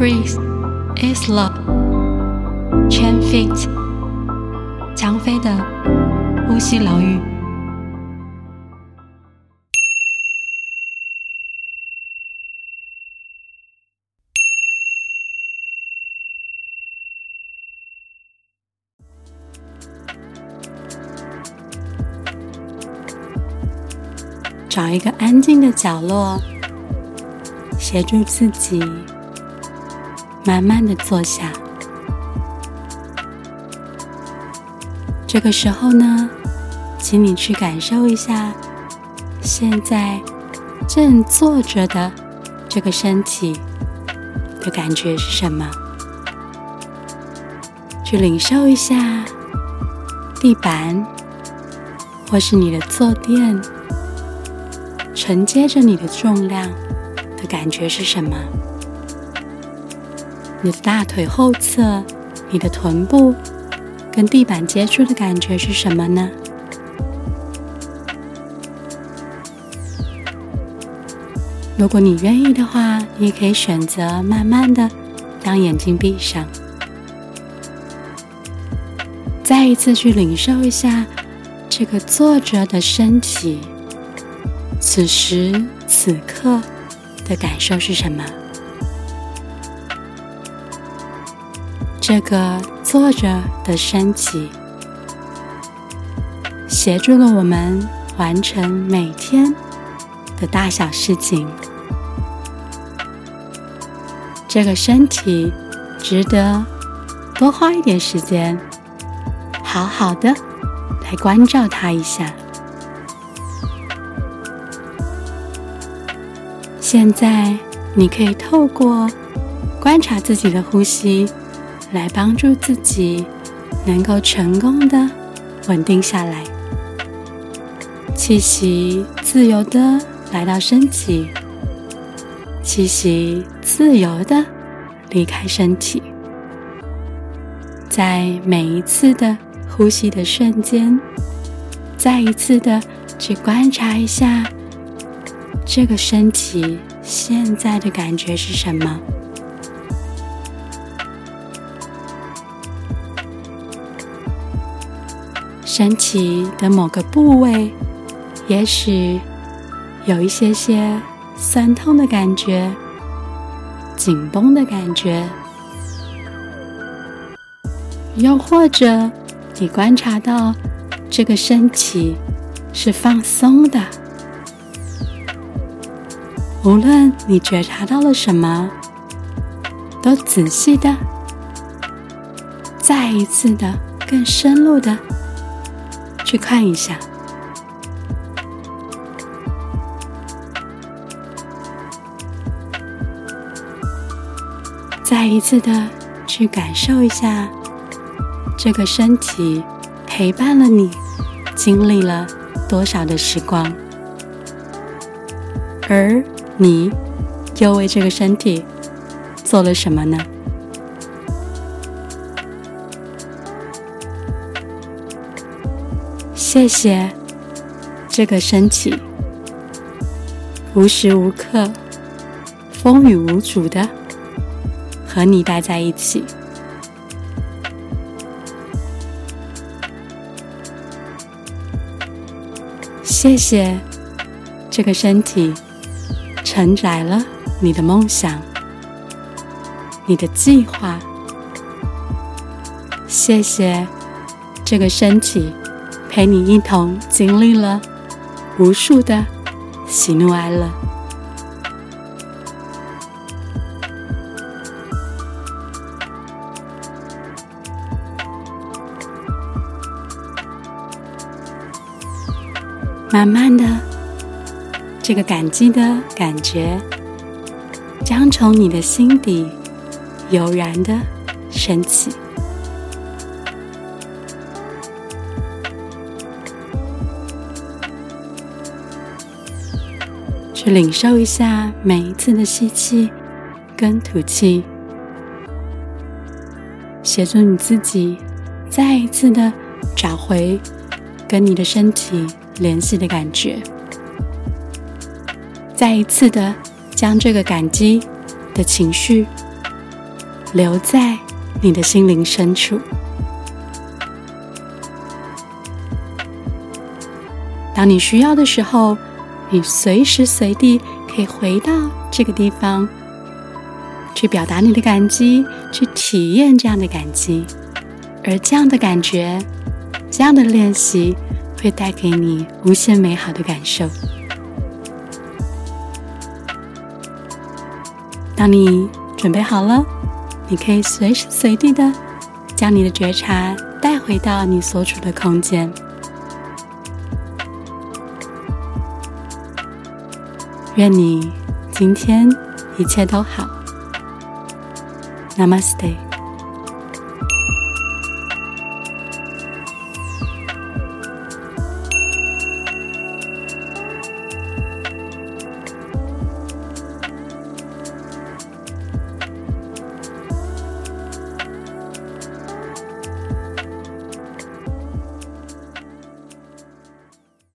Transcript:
Breathe is love. Chen Fit，张飞的呼吸疗愈。找一个安静的角落，协助自己慢慢的坐下。这个时候呢，请你去感受一下现在正坐着的这个身体的感觉是什么？去领受一下地板，或是你的坐垫。承接着你的重量的感觉是什么？你的大腿后侧、你的臀部跟地板接触的感觉是什么呢？如果你愿意的话，你也可以选择慢慢的将眼睛闭上，再一次去领受一下这个坐着的身体。此时此刻的感受是什么？这个坐着的身体协助了我们完成每天的大小事情。这个身体值得多花一点时间，好好的来关照它一下。现在，你可以透过观察自己的呼吸，来帮助自己能够成功的稳定下来。气息自由的来到身体，气息自由的离开身体。在每一次的呼吸的瞬间，再一次的去观察一下。这个身体现在的感觉是什么？身体的某个部位，也许有一些些酸痛的感觉、紧绷的感觉，又或者你观察到这个身体是放松的。无论你觉察到了什么，都仔细的、再一次的、更深入的去看一下，再一次的去感受一下这个身体陪伴了你，经历了多少的时光，而。你又为这个身体做了什么呢？谢谢这个身体，无时无刻、风雨无阻的和你待在一起。谢谢这个身体。承载了你的梦想，你的计划。谢谢这个身体陪你一同经历了无数的喜怒哀乐。慢慢的。这个感激的感觉将从你的心底油然的升起，去领受一下每一次的吸气跟吐气，协助你自己再一次的找回跟你的身体联系的感觉。再一次的将这个感激的情绪留在你的心灵深处。当你需要的时候，你随时随地可以回到这个地方，去表达你的感激，去体验这样的感激。而这样的感觉，这样的练习，会带给你无限美好的感受。当你准备好了，你可以随时随地的将你的觉察带回到你所处的空间。愿你今天一切都好。Namaste。